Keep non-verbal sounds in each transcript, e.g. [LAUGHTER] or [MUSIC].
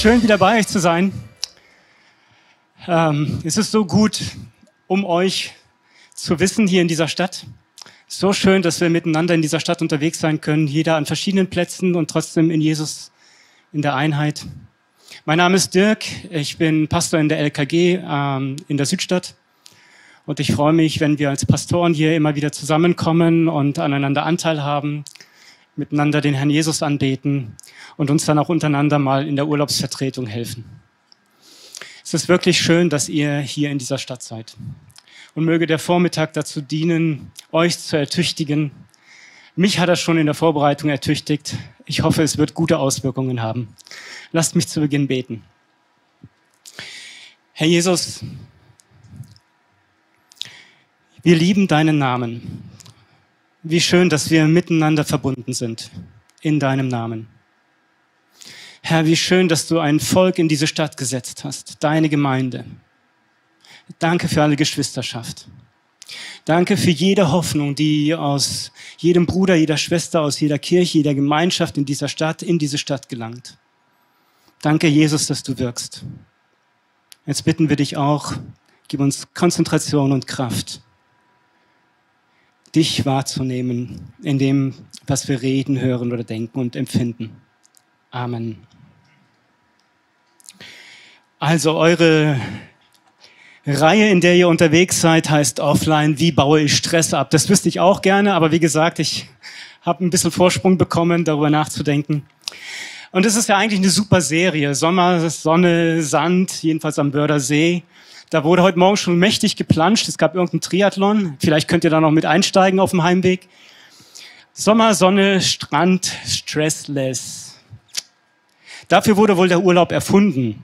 Schön wieder bei euch zu sein. Ähm, es ist so gut, um euch zu wissen hier in dieser Stadt. So schön, dass wir miteinander in dieser Stadt unterwegs sein können, jeder an verschiedenen Plätzen und trotzdem in Jesus in der Einheit. Mein Name ist Dirk, ich bin Pastor in der LKG ähm, in der Südstadt und ich freue mich, wenn wir als Pastoren hier immer wieder zusammenkommen und aneinander Anteil haben, miteinander den Herrn Jesus anbeten und uns dann auch untereinander mal in der Urlaubsvertretung helfen. Es ist wirklich schön, dass ihr hier in dieser Stadt seid und möge der Vormittag dazu dienen, euch zu ertüchtigen. Mich hat er schon in der Vorbereitung ertüchtigt. Ich hoffe, es wird gute Auswirkungen haben. Lasst mich zu Beginn beten. Herr Jesus, wir lieben deinen Namen. Wie schön, dass wir miteinander verbunden sind in deinem Namen. Herr, wie schön, dass du ein Volk in diese Stadt gesetzt hast, deine Gemeinde. Danke für alle Geschwisterschaft. Danke für jede Hoffnung, die aus jedem Bruder, jeder Schwester, aus jeder Kirche, jeder Gemeinschaft in dieser Stadt, in diese Stadt gelangt. Danke, Jesus, dass du wirkst. Jetzt bitten wir dich auch, gib uns Konzentration und Kraft, dich wahrzunehmen in dem, was wir reden, hören oder denken und empfinden. Amen. Also eure Reihe, in der ihr unterwegs seid, heißt offline, wie baue ich Stress ab? Das wüsste ich auch gerne, aber wie gesagt, ich habe ein bisschen Vorsprung bekommen, darüber nachzudenken. Und es ist ja eigentlich eine super Serie. Sommer, Sonne, Sand, jedenfalls am Bördersee. Da wurde heute Morgen schon mächtig geplanscht. Es gab irgendeinen Triathlon. Vielleicht könnt ihr da noch mit einsteigen auf dem Heimweg. Sommer, Sonne, Strand, stressless. Dafür wurde wohl der Urlaub erfunden.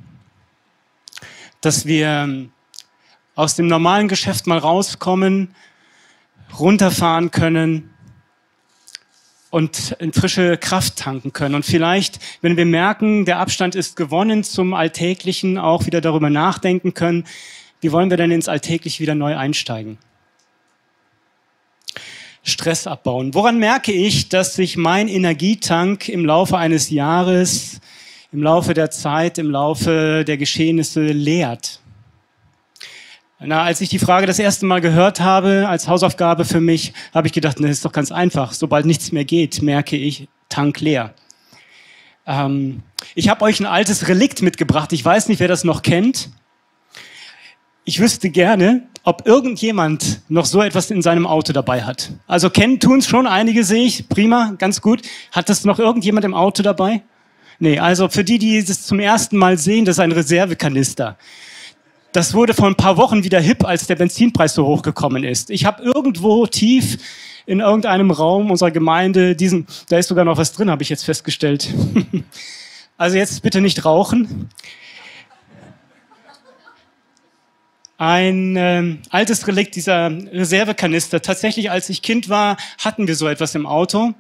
Dass wir aus dem normalen Geschäft mal rauskommen, runterfahren können und in frische Kraft tanken können. Und vielleicht, wenn wir merken, der Abstand ist gewonnen zum Alltäglichen, auch wieder darüber nachdenken können, wie wollen wir denn ins Alltägliche wieder neu einsteigen? Stress abbauen. Woran merke ich, dass sich mein Energietank im Laufe eines Jahres, im Laufe der Zeit, im Laufe der Geschehnisse leert? Na, als ich die Frage das erste Mal gehört habe, als Hausaufgabe für mich, habe ich gedacht, das ist doch ganz einfach. Sobald nichts mehr geht, merke ich, Tank leer. Ähm, ich habe euch ein altes Relikt mitgebracht. Ich weiß nicht, wer das noch kennt. Ich wüsste gerne, ob irgendjemand noch so etwas in seinem Auto dabei hat. Also kennen tun es schon einige, sehe ich. Prima, ganz gut. Hat das noch irgendjemand im Auto dabei? Nee, also für die, die das zum ersten Mal sehen, das ist ein Reservekanister. Das wurde vor ein paar Wochen wieder hip, als der Benzinpreis so hochgekommen ist. Ich habe irgendwo tief in irgendeinem Raum unserer Gemeinde diesen, da ist sogar noch was drin, habe ich jetzt festgestellt. [LAUGHS] also jetzt bitte nicht rauchen. Ein äh, altes Relikt dieser Reservekanister. Tatsächlich, als ich Kind war, hatten wir so etwas im Auto.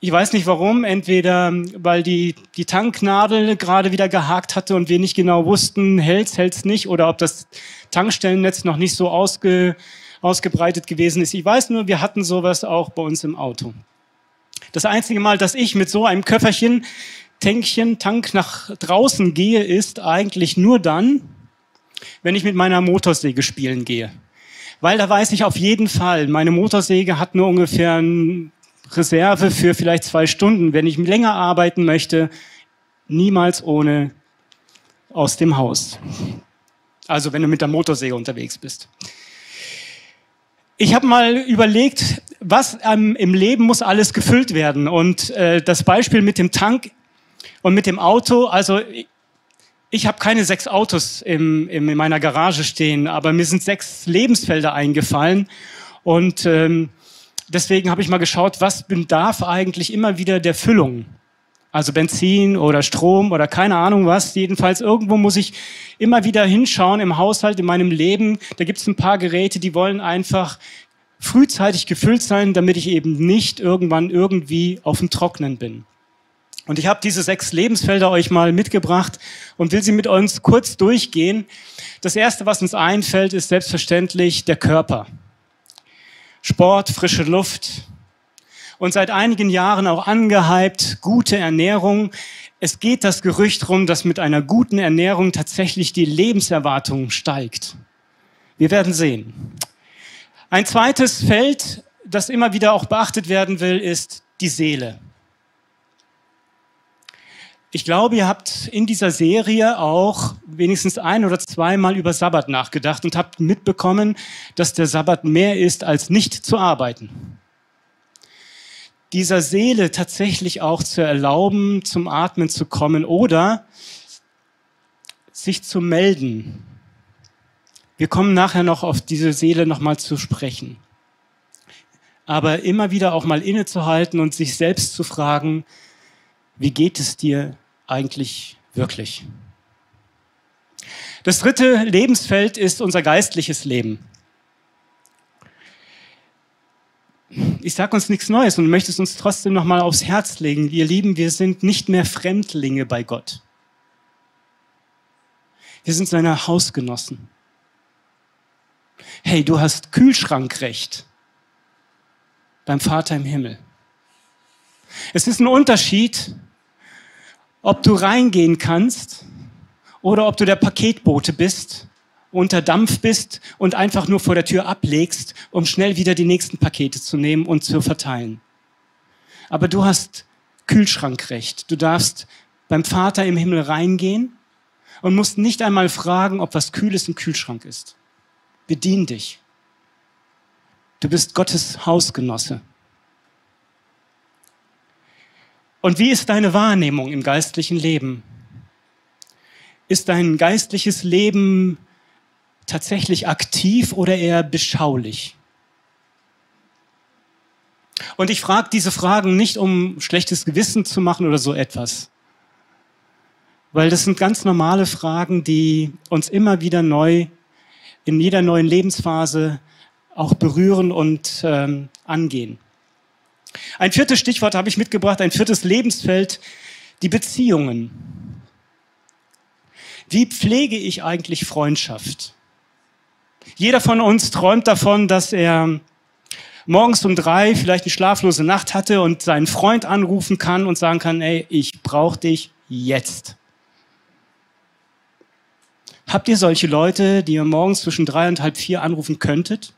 Ich weiß nicht warum, entweder weil die, die Tanknadel gerade wieder gehakt hatte und wir nicht genau wussten, hält's, hält's nicht, oder ob das Tankstellennetz noch nicht so ausge, ausgebreitet gewesen ist. Ich weiß nur, wir hatten sowas auch bei uns im Auto. Das einzige Mal, dass ich mit so einem Köfferchen, Tänkchen, Tank nach draußen gehe, ist eigentlich nur dann, wenn ich mit meiner Motorsäge spielen gehe. Weil da weiß ich auf jeden Fall, meine Motorsäge hat nur ungefähr ein Reserve für vielleicht zwei Stunden, wenn ich länger arbeiten möchte, niemals ohne aus dem Haus. Also wenn du mit der Motorsäge unterwegs bist. Ich habe mal überlegt, was ähm, im Leben muss alles gefüllt werden. Und äh, das Beispiel mit dem Tank und mit dem Auto, also ich habe keine sechs Autos im, im, in meiner Garage stehen, aber mir sind sechs Lebensfelder eingefallen. Und ähm, deswegen habe ich mal geschaut, was bedarf eigentlich immer wieder der Füllung. Also Benzin oder Strom oder keine Ahnung was. Jedenfalls irgendwo muss ich immer wieder hinschauen im Haushalt, in meinem Leben. Da gibt es ein paar Geräte, die wollen einfach frühzeitig gefüllt sein, damit ich eben nicht irgendwann irgendwie auf dem Trocknen bin. Und ich habe diese sechs Lebensfelder euch mal mitgebracht und will sie mit uns kurz durchgehen. Das erste, was uns einfällt, ist selbstverständlich der Körper. Sport, frische Luft und seit einigen Jahren auch angehypt, gute Ernährung. Es geht das Gerücht rum, dass mit einer guten Ernährung tatsächlich die Lebenserwartung steigt. Wir werden sehen. Ein zweites Feld, das immer wieder auch beachtet werden will, ist die Seele. Ich glaube, ihr habt in dieser Serie auch wenigstens ein oder zweimal über Sabbat nachgedacht und habt mitbekommen, dass der Sabbat mehr ist, als nicht zu arbeiten. Dieser Seele tatsächlich auch zu erlauben, zum Atmen zu kommen oder sich zu melden. Wir kommen nachher noch auf diese Seele nochmal zu sprechen. Aber immer wieder auch mal innezuhalten und sich selbst zu fragen, wie geht es dir eigentlich wirklich? Das dritte Lebensfeld ist unser geistliches Leben. Ich sage uns nichts Neues und möchte es uns trotzdem noch mal aufs Herz legen. Ihr Lieben, wir sind nicht mehr Fremdlinge bei Gott. Wir sind seine Hausgenossen. Hey, du hast Kühlschrankrecht beim Vater im Himmel. Es ist ein Unterschied, ob du reingehen kannst oder ob du der Paketbote bist, unter Dampf bist und einfach nur vor der Tür ablegst, um schnell wieder die nächsten Pakete zu nehmen und zu verteilen. Aber du hast Kühlschrankrecht. Du darfst beim Vater im Himmel reingehen und musst nicht einmal fragen, ob was Kühles im Kühlschrank ist. Bedien dich. Du bist Gottes Hausgenosse. Und wie ist deine Wahrnehmung im geistlichen Leben? Ist dein geistliches Leben tatsächlich aktiv oder eher beschaulich? Und ich frage diese Fragen nicht, um schlechtes Gewissen zu machen oder so etwas, weil das sind ganz normale Fragen, die uns immer wieder neu in jeder neuen Lebensphase auch berühren und ähm, angehen. Ein viertes Stichwort habe ich mitgebracht, ein viertes Lebensfeld, die Beziehungen. Wie pflege ich eigentlich Freundschaft? Jeder von uns träumt davon, dass er morgens um drei vielleicht eine schlaflose Nacht hatte und seinen Freund anrufen kann und sagen kann, ey, ich brauche dich jetzt. Habt ihr solche Leute, die ihr morgens zwischen drei und halb vier anrufen könntet?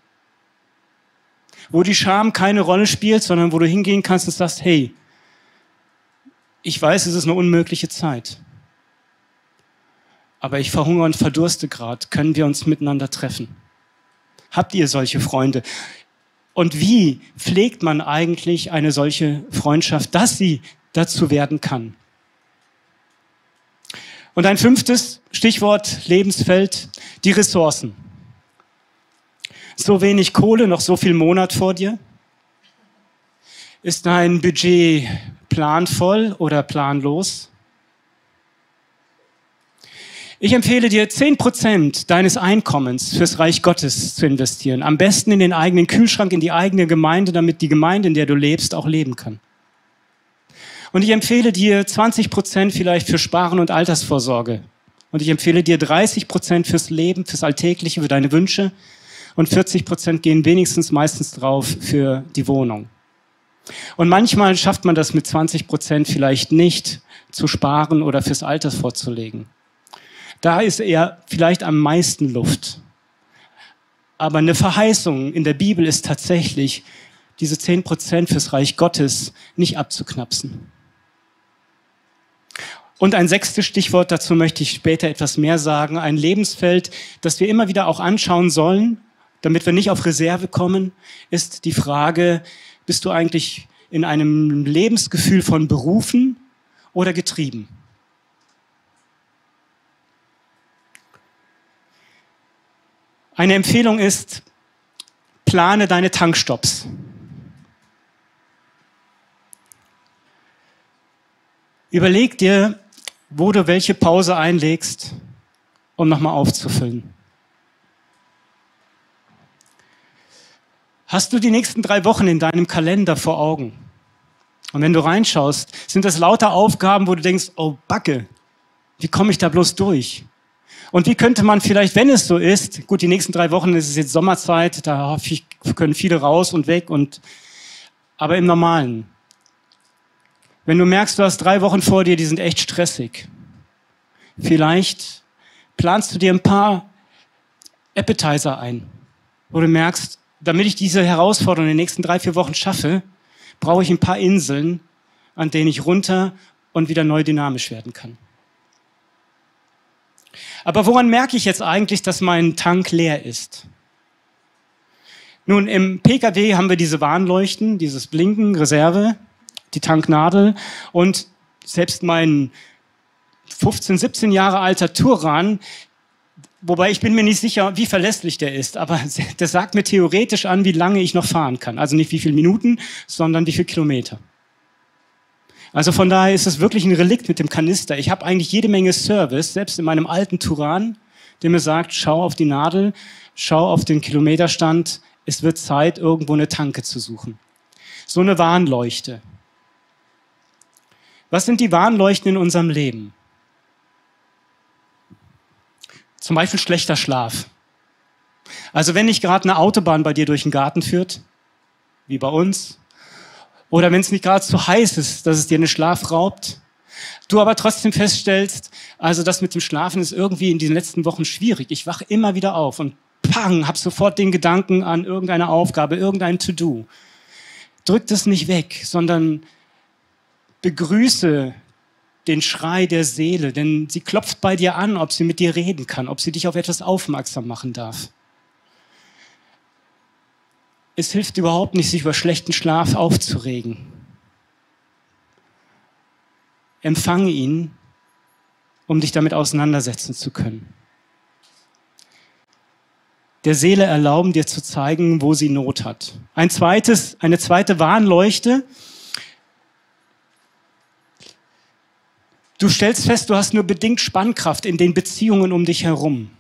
Wo die Scham keine Rolle spielt, sondern wo du hingehen kannst und sagst, hey, ich weiß, es ist eine unmögliche Zeit. Aber ich verhungere und verdurste gerade. Können wir uns miteinander treffen? Habt ihr solche Freunde? Und wie pflegt man eigentlich eine solche Freundschaft, dass sie dazu werden kann? Und ein fünftes Stichwort Lebensfeld, die Ressourcen so wenig Kohle, noch so viel Monat vor dir? Ist dein Budget planvoll oder planlos? Ich empfehle dir, zehn Prozent deines Einkommens fürs Reich Gottes zu investieren. Am besten in den eigenen Kühlschrank, in die eigene Gemeinde, damit die Gemeinde, in der du lebst, auch leben kann. Und ich empfehle dir 20 Prozent vielleicht für Sparen und Altersvorsorge. Und ich empfehle dir 30 Prozent fürs Leben, fürs Alltägliche, für deine Wünsche und 40 Prozent gehen wenigstens meistens drauf für die Wohnung. Und manchmal schafft man das mit 20 Prozent vielleicht nicht zu sparen oder fürs Alter vorzulegen. Da ist eher vielleicht am meisten Luft. Aber eine Verheißung in der Bibel ist tatsächlich, diese 10 Prozent fürs Reich Gottes nicht abzuknapsen. Und ein sechstes Stichwort, dazu möchte ich später etwas mehr sagen, ein Lebensfeld, das wir immer wieder auch anschauen sollen damit wir nicht auf Reserve kommen, ist die Frage, bist du eigentlich in einem Lebensgefühl von berufen oder getrieben? Eine Empfehlung ist, plane deine Tankstops. Überleg dir, wo du welche Pause einlegst, um nochmal aufzufüllen. Hast du die nächsten drei Wochen in deinem Kalender vor Augen? Und wenn du reinschaust, sind das lauter Aufgaben, wo du denkst, oh Backe, wie komme ich da bloß durch? Und wie könnte man vielleicht, wenn es so ist, gut, die nächsten drei Wochen ist es jetzt Sommerzeit, da können viele raus und weg und, aber im Normalen. Wenn du merkst, du hast drei Wochen vor dir, die sind echt stressig. Vielleicht planst du dir ein paar Appetizer ein, wo du merkst, damit ich diese Herausforderung in den nächsten drei, vier Wochen schaffe, brauche ich ein paar Inseln, an denen ich runter und wieder neu dynamisch werden kann. Aber woran merke ich jetzt eigentlich, dass mein Tank leer ist? Nun, im Pkw haben wir diese Warnleuchten, dieses Blinken, Reserve, die Tanknadel und selbst mein 15, 17 Jahre alter Touran, wobei ich bin mir nicht sicher, wie verlässlich der ist, aber [LAUGHS] der sagt mir theoretisch an, wie lange ich noch fahren kann. Also nicht wie viele Minuten, sondern wie viele Kilometer. Also von daher ist es wirklich ein Relikt mit dem Kanister. Ich habe eigentlich jede Menge Service, selbst in meinem alten Turan, der mir sagt, schau auf die Nadel, schau auf den Kilometerstand, es wird Zeit, irgendwo eine Tanke zu suchen. So eine Warnleuchte. Was sind die Warnleuchten in unserem Leben? Zum Beispiel schlechter Schlaf. Also wenn nicht gerade eine Autobahn bei dir durch den Garten führt, wie bei uns, oder wenn es nicht gerade zu heiß ist, dass es dir einen Schlaf raubt. Du aber trotzdem feststellst, also das mit dem Schlafen ist irgendwie in diesen letzten Wochen schwierig. Ich wache immer wieder auf und pang, hab sofort den Gedanken an irgendeine Aufgabe, irgendein To-Do. Drück das nicht weg, sondern begrüße den Schrei der Seele, denn sie klopft bei dir an, ob sie mit dir reden kann, ob sie dich auf etwas aufmerksam machen darf es hilft überhaupt nicht, sich über schlechten Schlaf aufzuregen. Empfange ihn, um dich damit auseinandersetzen zu können. Der Seele erlauben, dir zu zeigen, wo sie Not hat. Ein zweites, eine zweite Warnleuchte. Du stellst fest, du hast nur bedingt Spannkraft in den Beziehungen um dich herum.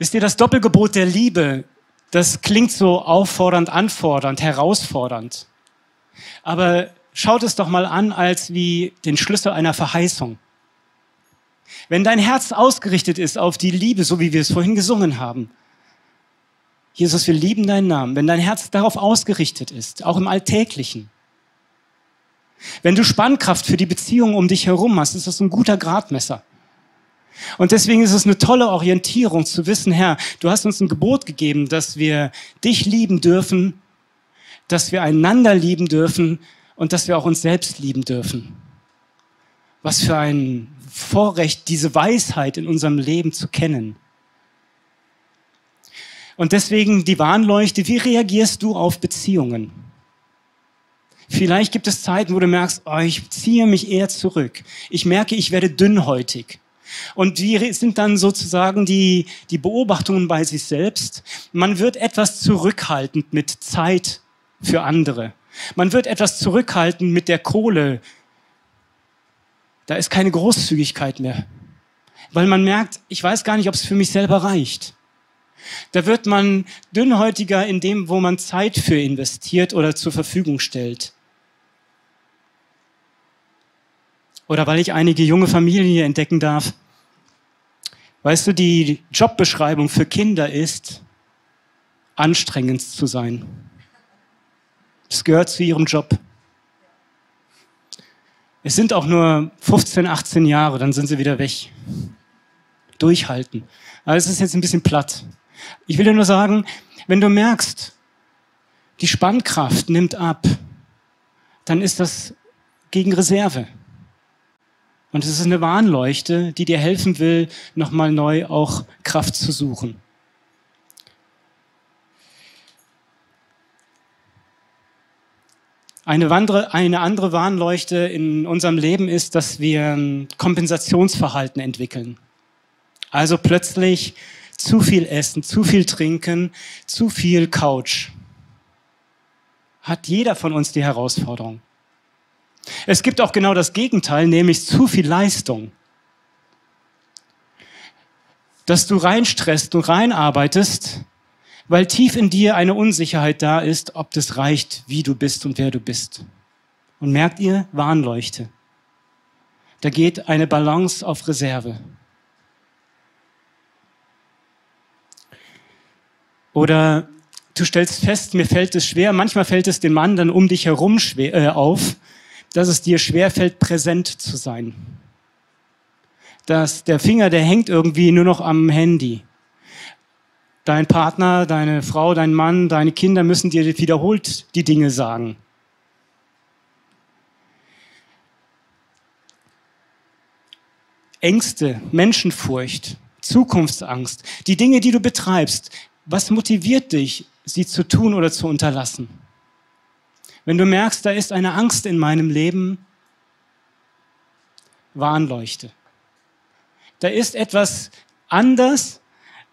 Wisst ihr, das Doppelgebot der Liebe, das klingt so auffordernd, anfordernd, herausfordernd. Aber schaut es doch mal an als wie den Schlüssel einer Verheißung. Wenn dein Herz ausgerichtet ist auf die Liebe, so wie wir es vorhin gesungen haben, Jesus, wir lieben deinen Namen, wenn dein Herz darauf ausgerichtet ist, auch im Alltäglichen, wenn du Spannkraft für die Beziehung um dich herum hast, ist das ein guter Gradmesser. Und deswegen ist es eine tolle Orientierung zu wissen, Herr, du hast uns ein Gebot gegeben, dass wir dich lieben dürfen, dass wir einander lieben dürfen und dass wir auch uns selbst lieben dürfen. Was für ein Vorrecht, diese Weisheit in unserem Leben zu kennen. Und deswegen die Warnleuchte, wie reagierst du auf Beziehungen? Vielleicht gibt es Zeiten, wo du merkst, oh, ich ziehe mich eher zurück. Ich merke, ich werde dünnhäutig. Und wie sind dann sozusagen die, die Beobachtungen bei sich selbst? Man wird etwas zurückhaltend mit Zeit für andere. Man wird etwas zurückhaltend mit der Kohle. Da ist keine Großzügigkeit mehr. Weil man merkt, ich weiß gar nicht, ob es für mich selber reicht. Da wird man dünnhäutiger in dem, wo man Zeit für investiert oder zur Verfügung stellt. Oder weil ich einige junge Familien hier entdecken darf, Weißt du, die Jobbeschreibung für Kinder ist, anstrengend zu sein. Das gehört zu ihrem Job. Es sind auch nur 15, 18 Jahre, dann sind sie wieder weg. Durchhalten. Also es ist jetzt ein bisschen platt. Ich will dir nur sagen, wenn du merkst, die Spannkraft nimmt ab, dann ist das gegen Reserve. Und es ist eine Warnleuchte, die dir helfen will, nochmal neu auch Kraft zu suchen. Eine andere, eine andere Warnleuchte in unserem Leben ist, dass wir ein Kompensationsverhalten entwickeln. Also plötzlich zu viel essen, zu viel trinken, zu viel Couch. Hat jeder von uns die Herausforderung. Es gibt auch genau das Gegenteil, nämlich zu viel Leistung. Dass du reinstresst, du reinarbeitest, weil tief in dir eine Unsicherheit da ist, ob das reicht, wie du bist und wer du bist. Und merkt ihr, Warnleuchte. Da geht eine Balance auf Reserve. Oder Du stellst fest, mir fällt es schwer, manchmal fällt es den Mann dann um dich herum schwer, äh, auf, dass es dir schwer fällt, präsent zu sein. Dass der Finger, der hängt irgendwie nur noch am Handy. Dein Partner, deine Frau, dein Mann, deine Kinder müssen dir wiederholt die Dinge sagen. Ängste, Menschenfurcht, Zukunftsangst, die Dinge, die du betreibst, was motiviert dich, sie zu tun oder zu unterlassen? Wenn du merkst, da ist eine Angst in meinem Leben, Warnleuchte. Da ist etwas anders,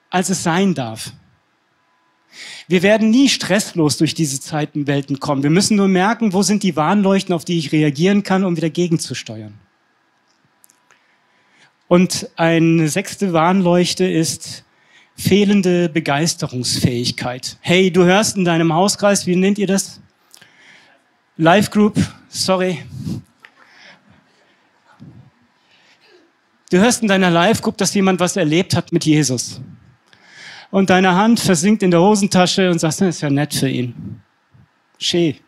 als es sein darf. Wir werden nie stresslos durch diese Zeitenwelten kommen. Wir müssen nur merken, wo sind die Warnleuchten, auf die ich reagieren kann, um wieder gegenzusteuern. Und eine sechste Warnleuchte ist fehlende Begeisterungsfähigkeit. Hey, du hörst in deinem Hauskreis, wie nennt ihr das? Live Group, sorry. Du hörst in deiner Live Group, dass jemand was erlebt hat mit Jesus und deine Hand versinkt in der Hosentasche und sagst, das ist ja nett für ihn. Schee.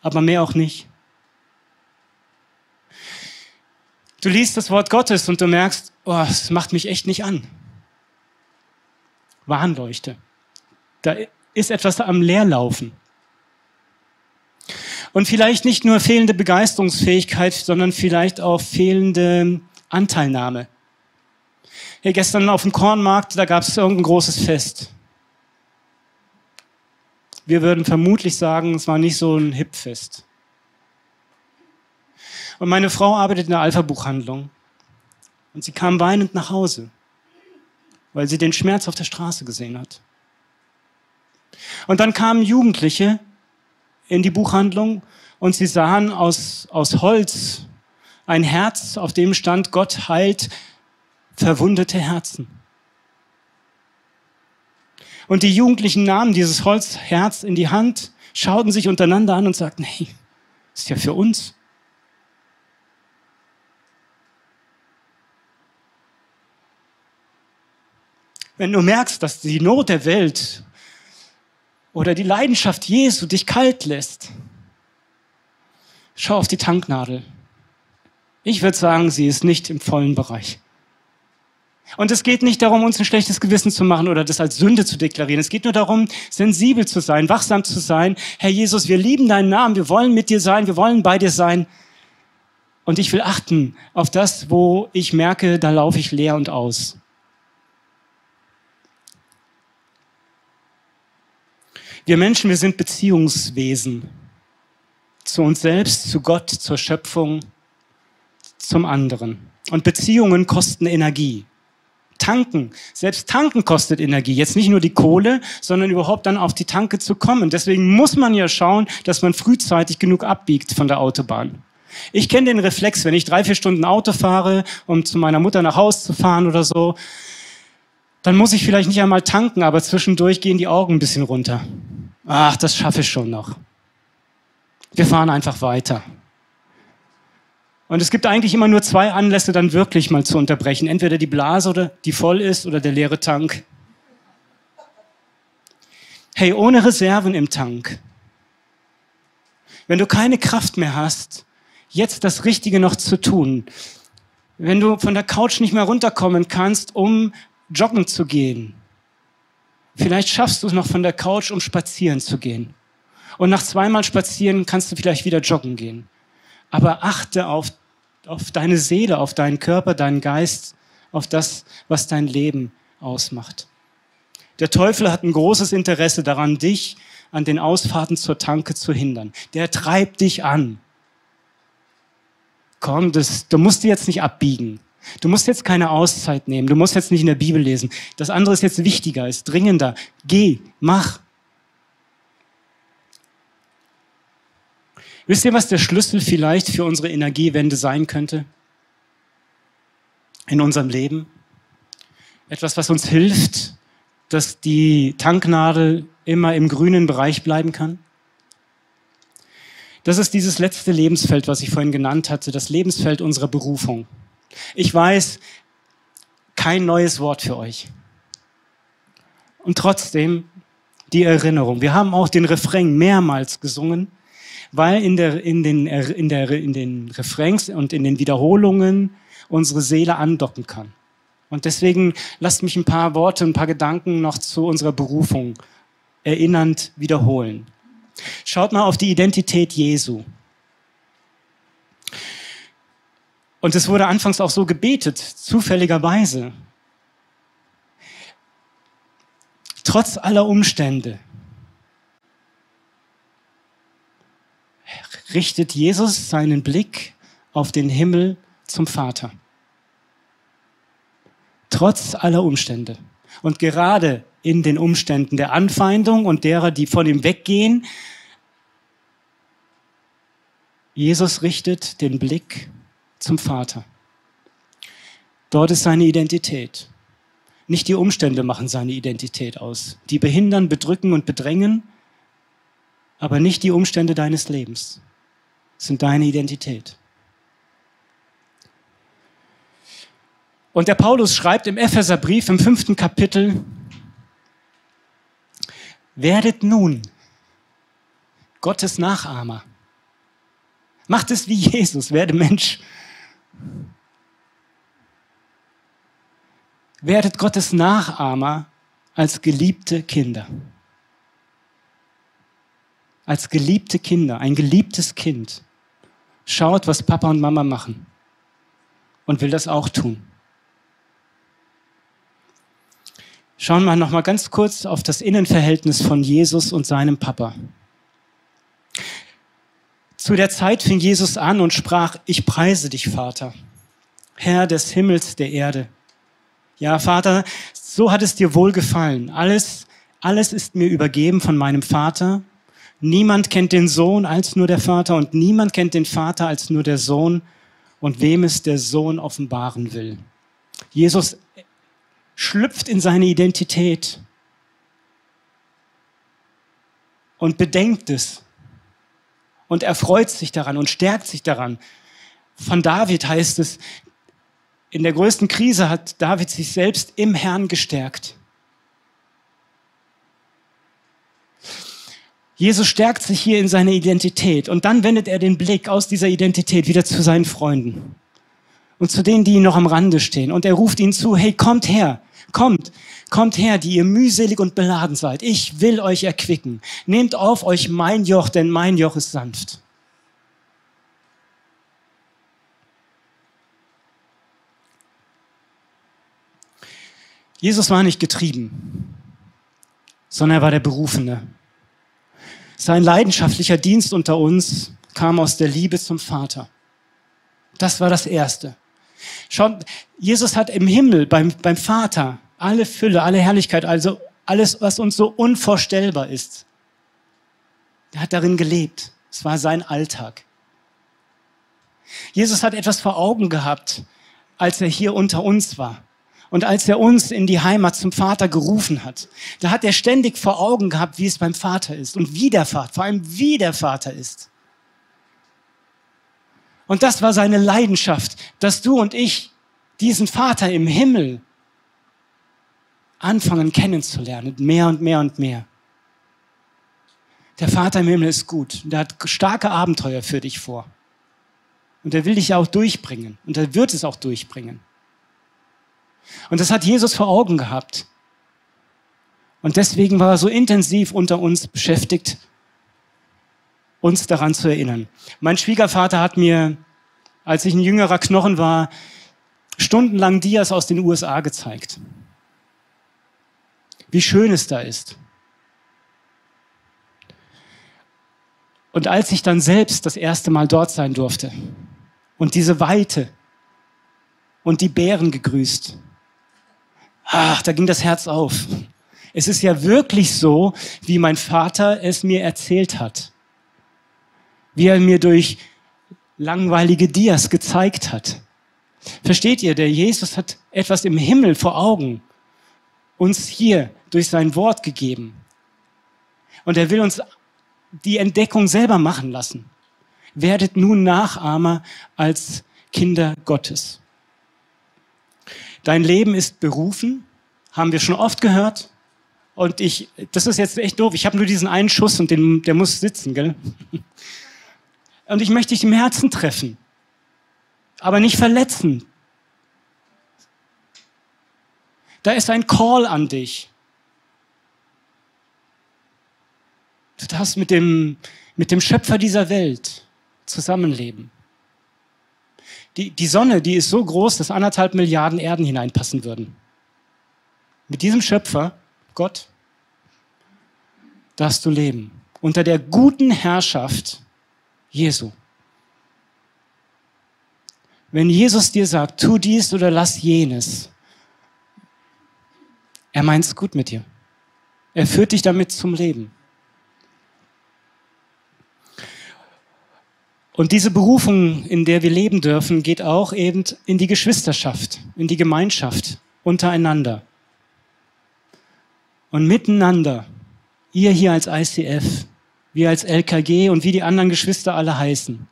Aber mehr auch nicht. Du liest das Wort Gottes und du merkst, oh, es macht mich echt nicht an. Warnleuchte. Da ist etwas am Leerlaufen. Und vielleicht nicht nur fehlende Begeisterungsfähigkeit, sondern vielleicht auch fehlende Anteilnahme. Hey, gestern auf dem Kornmarkt, da gab es irgendein großes Fest. Wir würden vermutlich sagen, es war nicht so ein Hip-Fest. Und meine Frau arbeitet in der Alpha-Buchhandlung. Und sie kam weinend nach Hause, weil sie den Schmerz auf der Straße gesehen hat. Und dann kamen Jugendliche in die Buchhandlung und sie sahen aus, aus Holz ein Herz, auf dem stand, Gott heilt verwundete Herzen. Und die Jugendlichen nahmen dieses Holzherz in die Hand, schauten sich untereinander an und sagten, hey, ist ja für uns. Wenn du merkst, dass die Not der Welt oder die Leidenschaft Jesu dich kalt lässt, schau auf die Tanknadel. Ich würde sagen, sie ist nicht im vollen Bereich. Und es geht nicht darum, uns ein schlechtes Gewissen zu machen oder das als Sünde zu deklarieren. Es geht nur darum, sensibel zu sein, wachsam zu sein. Herr Jesus, wir lieben deinen Namen, wir wollen mit dir sein, wir wollen bei dir sein. Und ich will achten auf das, wo ich merke, da laufe ich leer und aus. Wir Menschen, wir sind Beziehungswesen. Zu uns selbst, zu Gott, zur Schöpfung, zum anderen. Und Beziehungen kosten Energie tanken. Selbst tanken kostet Energie. Jetzt nicht nur die Kohle, sondern überhaupt dann auf die Tanke zu kommen. Deswegen muss man ja schauen, dass man frühzeitig genug abbiegt von der Autobahn. Ich kenne den Reflex, wenn ich drei, vier Stunden Auto fahre, um zu meiner Mutter nach Hause zu fahren oder so, dann muss ich vielleicht nicht einmal tanken, aber zwischendurch gehen die Augen ein bisschen runter. Ach, das schaffe ich schon noch. Wir fahren einfach weiter. Und es gibt eigentlich immer nur zwei Anlässe, dann wirklich mal zu unterbrechen. Entweder die Blase, oder die voll ist, oder der leere Tank. Hey, ohne Reserven im Tank. Wenn du keine Kraft mehr hast, jetzt das Richtige noch zu tun. Wenn du von der Couch nicht mehr runterkommen kannst, um joggen zu gehen. Vielleicht schaffst du es noch von der Couch, um spazieren zu gehen. Und nach zweimal spazieren kannst du vielleicht wieder joggen gehen aber achte auf, auf deine Seele, auf deinen Körper, deinen Geist, auf das, was dein Leben ausmacht. Der Teufel hat ein großes Interesse daran, dich an den Ausfahrten zur Tanke zu hindern. Der treibt dich an. Komm, das, du musst dir jetzt nicht abbiegen. Du musst jetzt keine Auszeit nehmen. Du musst jetzt nicht in der Bibel lesen. Das andere ist jetzt wichtiger, ist dringender. Geh, mach. Wisst ihr, was der Schlüssel vielleicht für unsere Energiewende sein könnte? In unserem Leben? Etwas, was uns hilft, dass die Tanknadel immer im grünen Bereich bleiben kann? Das ist dieses letzte Lebensfeld, was ich vorhin genannt hatte, das Lebensfeld unserer Berufung. Ich weiß, kein neues Wort für euch. Und trotzdem die Erinnerung. Wir haben auch den Refrain mehrmals gesungen, weil in, der, in, den, in, der, in den Refrains und in den Wiederholungen unsere Seele andocken kann. Und deswegen lasst mich ein paar Worte, ein paar Gedanken noch zu unserer Berufung erinnernd wiederholen. Schaut mal auf die Identität Jesu. Und es wurde anfangs auch so gebetet, zufälligerweise. Trotz aller Umstände richtet Jesus seinen Blick auf den Himmel zum Vater. Trotz aller Umstände. Und gerade in den Umständen der Anfeindung und derer, die von ihm weggehen, Jesus richtet den Blick zum Vater. Dort ist seine Identität. Nicht die Umstände machen seine Identität aus. Die behindern, bedrücken und bedrängen, aber nicht die Umstände deines Lebens sind deine Identität. Und der Paulus schreibt im Epheserbrief im fünften Kapitel, werdet nun Gottes Nachahmer. Macht es wie Jesus, werde Mensch. Werdet Gottes Nachahmer als geliebte Kinder. Als geliebte Kinder, ein geliebtes Kind. Schaut, was Papa und Mama machen und will das auch tun. Schauen wir noch mal ganz kurz auf das Innenverhältnis von Jesus und seinem Papa. Zu der Zeit fing Jesus an und sprach, ich preise dich, Vater, Herr des Himmels, der Erde. Ja, Vater, so hat es dir wohl gefallen. Alles, alles ist mir übergeben von meinem Vater. Niemand kennt den Sohn als nur der Vater und niemand kennt den Vater als nur der Sohn und wem es der Sohn offenbaren will. Jesus schlüpft in seine Identität und bedenkt es und er freut sich daran und stärkt sich daran. Von David heißt es, in der größten Krise hat David sich selbst im Herrn gestärkt. Jesus stärkt sich hier in seiner Identität und dann wendet er den Blick aus dieser Identität wieder zu seinen Freunden und zu denen, die noch am Rande stehen. Und er ruft ihnen zu, hey, kommt her, kommt, kommt her, die ihr mühselig und beladen seid. Ich will euch erquicken. Nehmt auf euch mein Joch, denn mein Joch ist sanft. Jesus war nicht getrieben, sondern er war der Berufene. Sein leidenschaftlicher Dienst unter uns kam aus der Liebe zum Vater. Das war das Erste. Schaut, Jesus hat im Himmel beim, beim Vater alle Fülle, alle Herrlichkeit, also alles, was uns so unvorstellbar ist. Er hat darin gelebt. Es war sein Alltag. Jesus hat etwas vor Augen gehabt, als er hier unter uns war. Und als er uns in die Heimat zum Vater gerufen hat, da hat er ständig vor Augen gehabt, wie es beim Vater ist und wie der Vater, vor allem wie der Vater ist. Und das war seine Leidenschaft, dass du und ich diesen Vater im Himmel anfangen kennenzulernen, mehr und mehr und mehr. Der Vater im Himmel ist gut. Der hat starke Abenteuer für dich vor. Und er will dich auch durchbringen. Und er wird es auch durchbringen. Und das hat Jesus vor Augen gehabt. Und deswegen war er so intensiv unter uns beschäftigt, uns daran zu erinnern. Mein Schwiegervater hat mir, als ich ein jüngerer Knochen war, stundenlang Dias aus den USA gezeigt. Wie schön es da ist. Und als ich dann selbst das erste Mal dort sein durfte und diese Weite und die Bären gegrüßt ach, da ging das Herz auf. Es ist ja wirklich so, wie mein Vater es mir erzählt hat. Wie er mir durch langweilige Dias gezeigt hat. Versteht ihr, der Jesus hat etwas im Himmel vor Augen uns hier durch sein Wort gegeben. Und er will uns die Entdeckung selber machen lassen. Werdet nun Nachahmer als Kinder Gottes. Dein Leben ist berufen, haben wir schon oft gehört. Und ich, das ist jetzt echt doof. Ich habe nur diesen einen Schuss und den, der muss sitzen, gell? Und ich möchte dich im Herzen treffen, aber nicht verletzen. Da ist ein Call an dich. Du darfst mit dem, mit dem Schöpfer dieser Welt zusammenleben. Die, die Sonne, die ist so groß, dass anderthalb Milliarden Erden hineinpassen würden. Mit diesem Schöpfer, Gott, darfst du leben. Unter der guten Herrschaft Jesu. Wenn Jesus dir sagt, tu dies oder lass jenes, er meint es gut mit dir. Er führt dich damit zum Leben. Und diese Berufung, in der wir leben dürfen, geht auch eben in die Geschwisterschaft, in die Gemeinschaft untereinander. Und miteinander, ihr hier als ICF, wir als LKG und wie die anderen Geschwister alle heißen,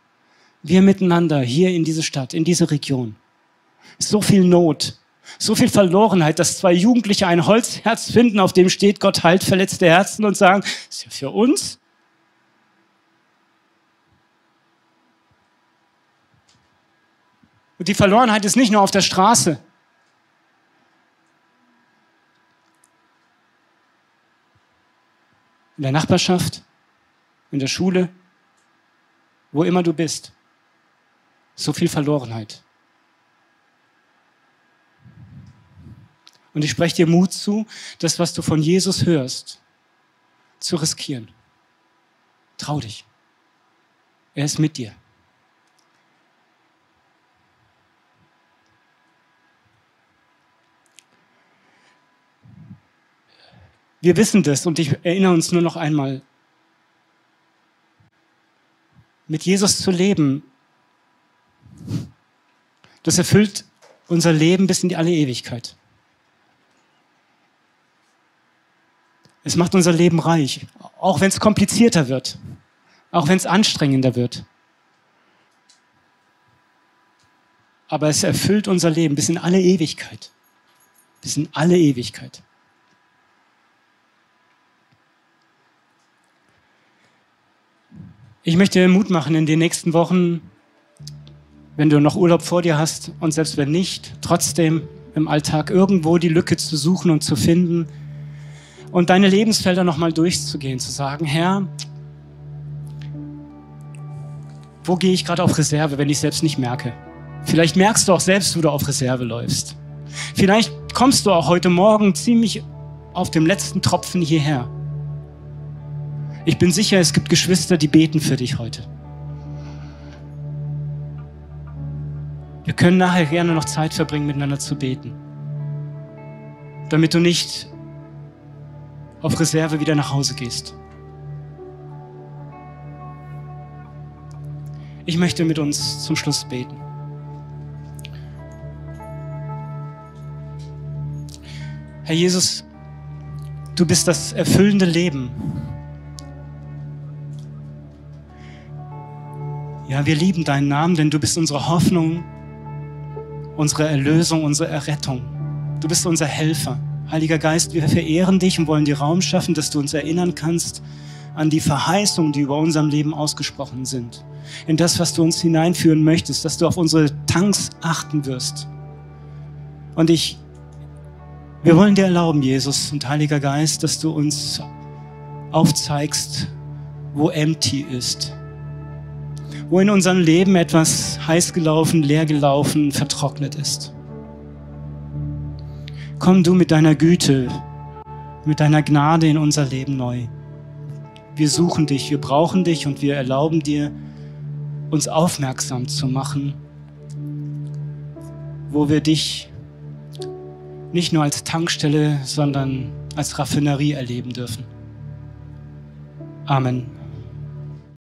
wir miteinander hier in diese Stadt, in diese Region. So viel Not, so viel Verlorenheit, dass zwei Jugendliche ein Holzherz finden, auf dem steht, Gott heilt verletzte Herzen und sagen, ist ja für uns Und die Verlorenheit ist nicht nur auf der Straße. In der Nachbarschaft, in der Schule, wo immer du bist. So viel Verlorenheit. Und ich spreche dir Mut zu, das, was du von Jesus hörst, zu riskieren. Trau dich. Er ist mit dir. Wir wissen das und ich erinnere uns nur noch einmal. Mit Jesus zu leben, das erfüllt unser Leben bis in die alle Ewigkeit. Es macht unser Leben reich, auch wenn es komplizierter wird, auch wenn es anstrengender wird. Aber es erfüllt unser Leben bis in alle Ewigkeit. Bis in alle Ewigkeit. Ich möchte dir Mut machen in den nächsten Wochen, wenn du noch Urlaub vor dir hast und selbst wenn nicht, trotzdem im Alltag irgendwo die Lücke zu suchen und zu finden und deine Lebensfelder nochmal durchzugehen, zu sagen, Herr, wo gehe ich gerade auf Reserve, wenn ich selbst nicht merke? Vielleicht merkst du auch selbst, wo du auf Reserve läufst. Vielleicht kommst du auch heute Morgen ziemlich auf dem letzten Tropfen hierher. Ich bin sicher, es gibt Geschwister, die beten für dich heute. Wir können nachher gerne noch Zeit verbringen, miteinander zu beten. Damit du nicht auf Reserve wieder nach Hause gehst. Ich möchte mit uns zum Schluss beten. Herr Jesus, du bist das erfüllende Leben. Ja, wir lieben deinen Namen, denn du bist unsere Hoffnung, unsere Erlösung, unsere Errettung. Du bist unser Helfer. Heiliger Geist, wir verehren dich und wollen dir Raum schaffen, dass du uns erinnern kannst an die Verheißungen, die über unserem Leben ausgesprochen sind. In das, was du uns hineinführen möchtest, dass du auf unsere Tanks achten wirst. Und ich, wir wollen dir erlauben, Jesus und Heiliger Geist, dass du uns aufzeigst, wo empty ist wo in unserem Leben etwas heiß gelaufen, leer gelaufen, vertrocknet ist. Komm du mit deiner Güte, mit deiner Gnade in unser Leben neu. Wir suchen dich, wir brauchen dich und wir erlauben dir, uns aufmerksam zu machen, wo wir dich nicht nur als Tankstelle, sondern als Raffinerie erleben dürfen. Amen.